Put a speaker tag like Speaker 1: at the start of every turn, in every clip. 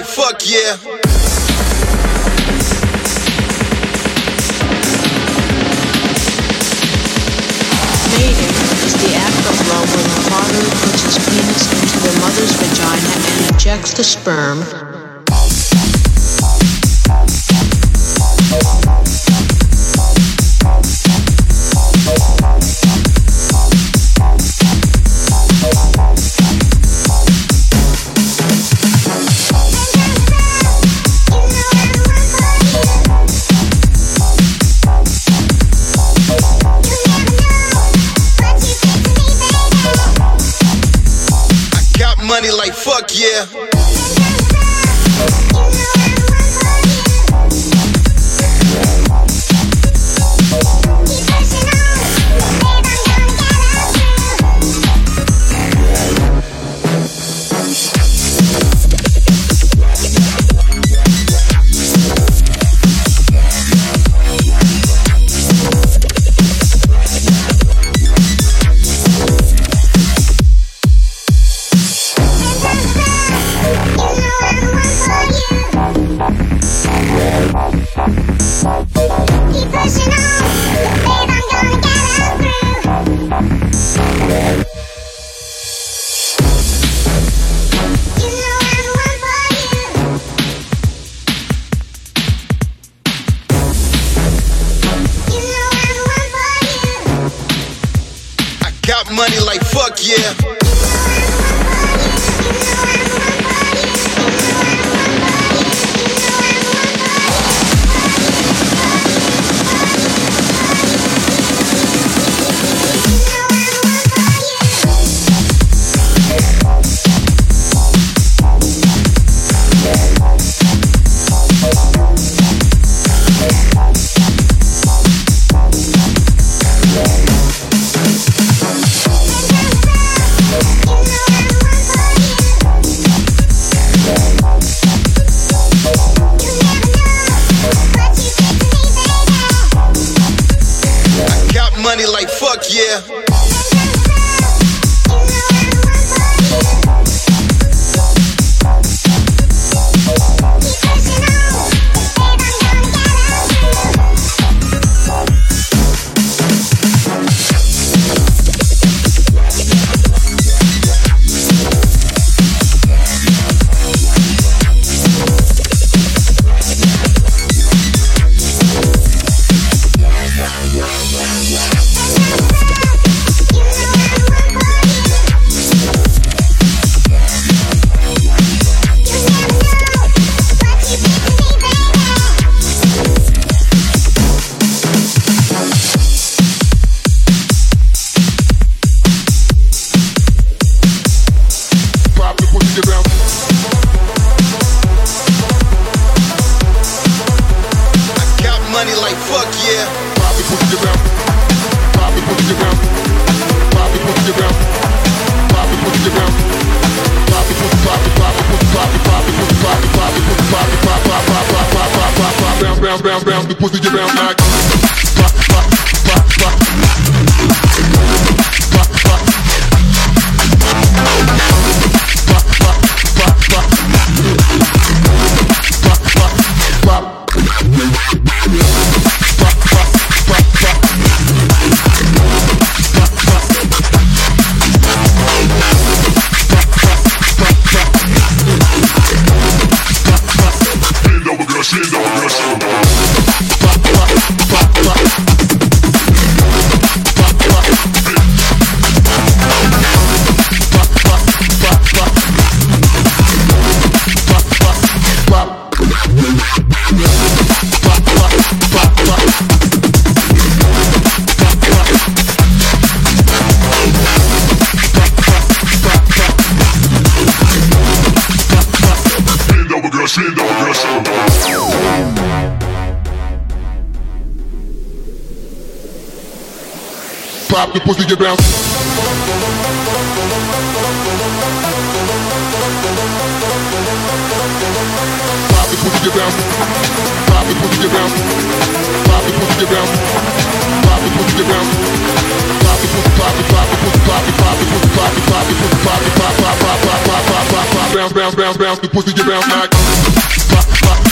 Speaker 1: Like fuck yeah.
Speaker 2: The act of love when the father puts his penis into the mother's vagina and ejects the sperm.
Speaker 1: Douglas, Lee Douglas.
Speaker 3: slap, the pussy
Speaker 1: get bounced.
Speaker 3: Slap, the pussy get bounced. Slap, the pussy get bounced. Slap, the pussy get bounced. Slap, the pussy get bounced. Slap, the pussy, slap, the slap, the pussy, slap, the slap, the pussy, slap, the slap, the pussy, slap, the slap, slap, slap, slap, slap, slap, slap, slap, bounce, bounce, bounce, bounce, the pussy get bounced like.
Speaker 4: Slap, slap.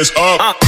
Speaker 5: Hands up.
Speaker 6: Uh,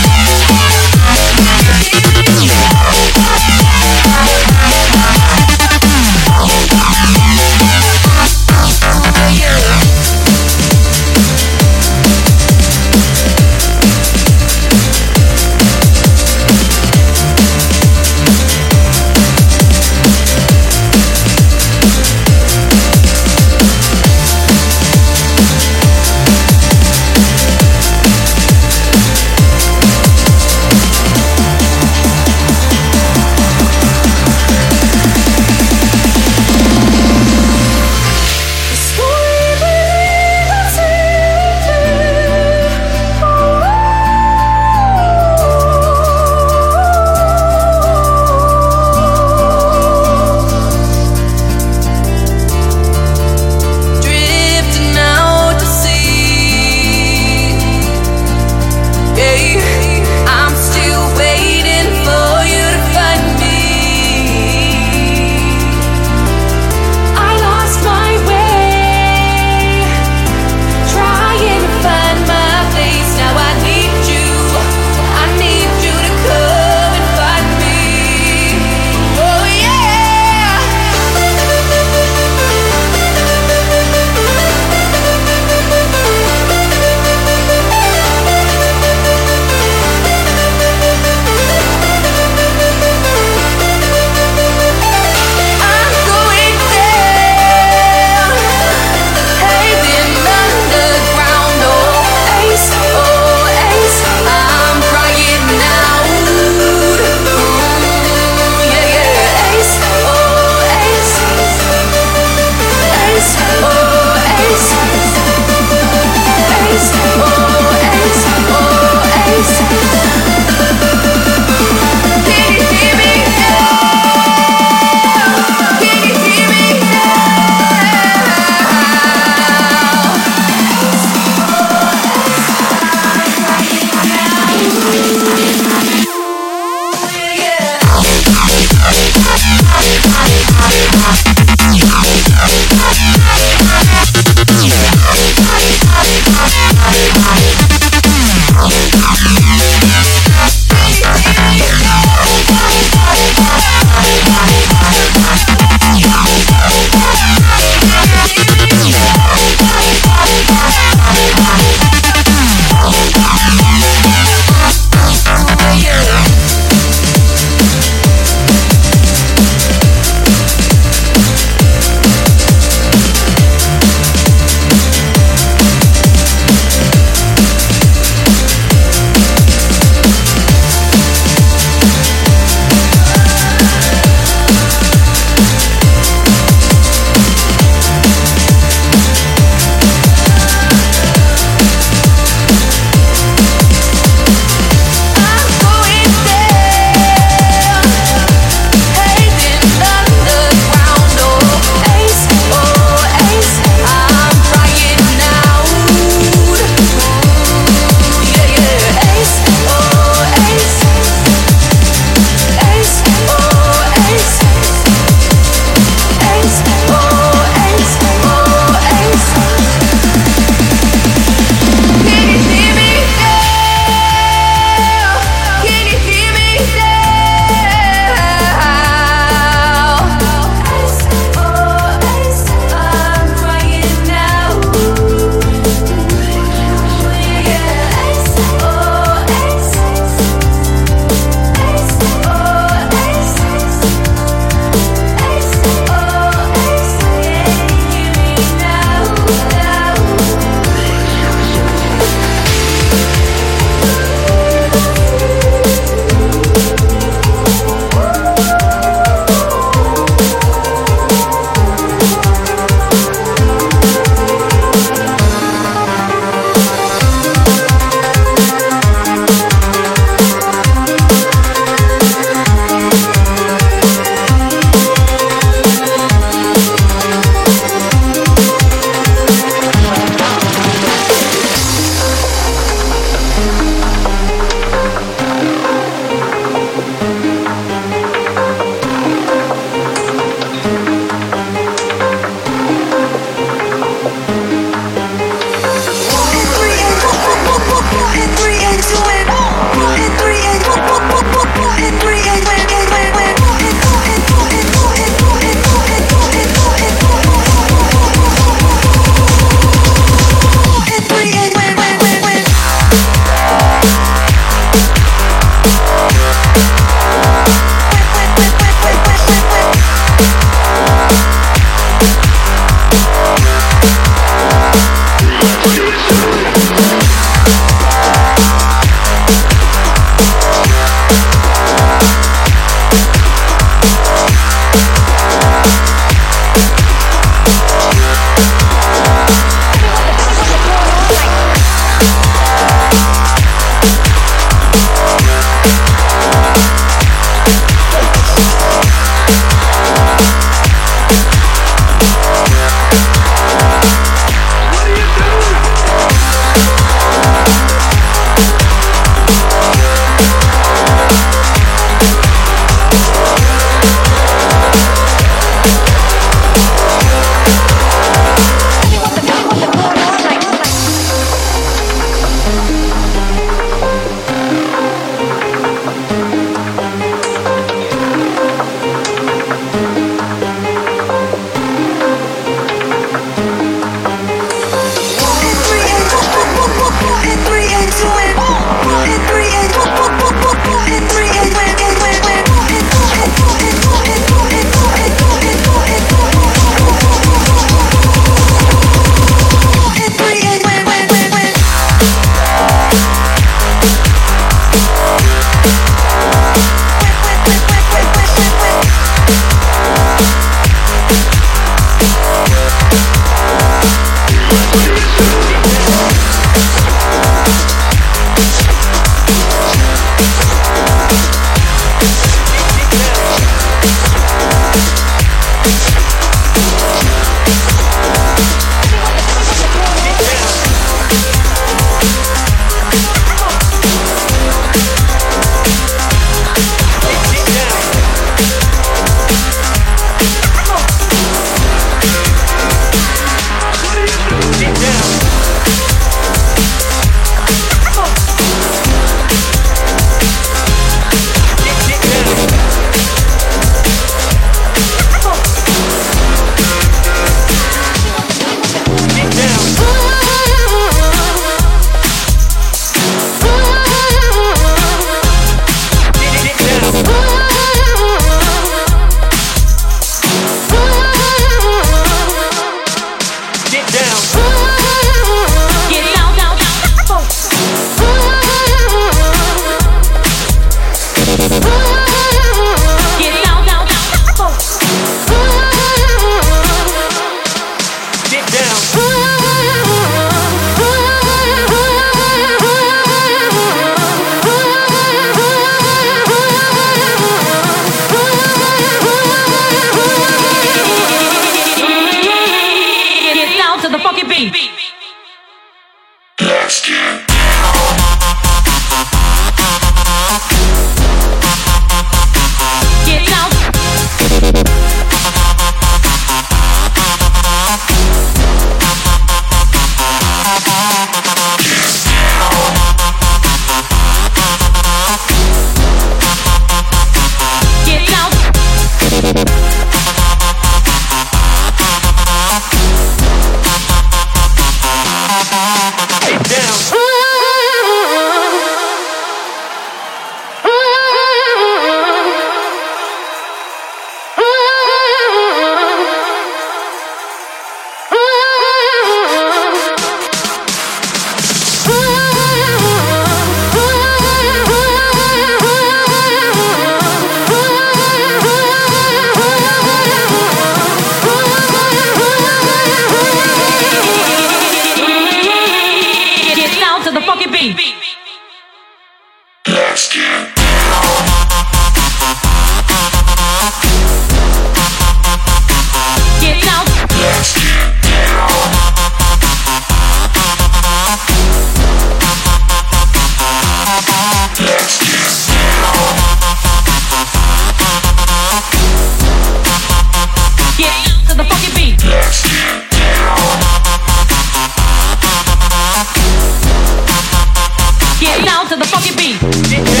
Speaker 6: G.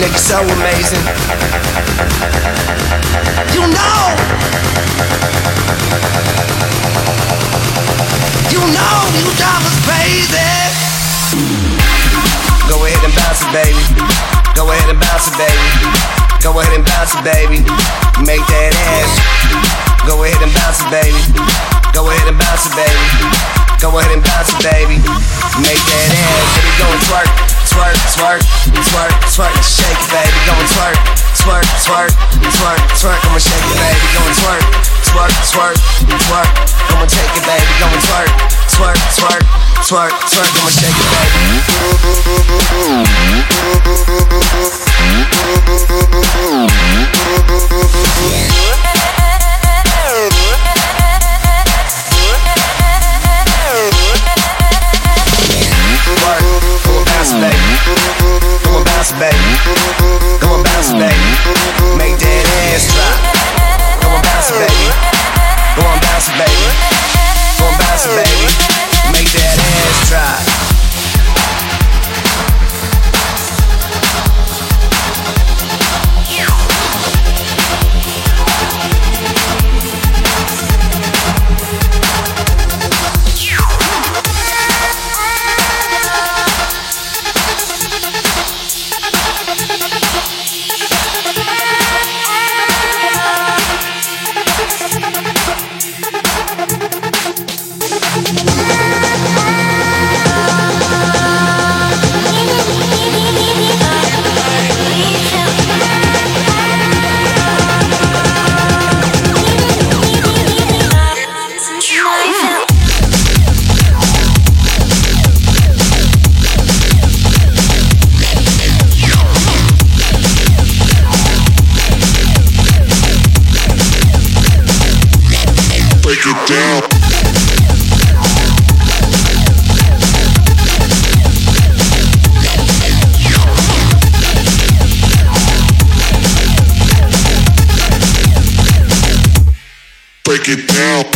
Speaker 6: nigga, so amazing. You know. You know you drive us crazy. Go ahead and bounce it, baby. Go ahead and bounce it, baby. Go ahead and bounce it, baby. Make that ass. Go ahead and bounce it, baby. Go ahead and bounce it, baby. Go ahead and bounce it, baby. Make that ass. Baby, go and twerk, twerk, twerk, twerk, twerk, shake it, baby. Go and twerk, twerk, twerk, twerk, twerk. I'ma shake it, baby. Go and twerk, twerk, twerk, twerk. I'ma take it, baby. Go and twerk, twerk, twerk, twerk, twerk. I'ma shake it, baby. Work, bounce, baby. And bounce, baby. And bounce, baby. Make that ass drop. And bounce, baby. And bounce, baby. And bounce, baby. Make that ass drop.
Speaker 5: Break it down.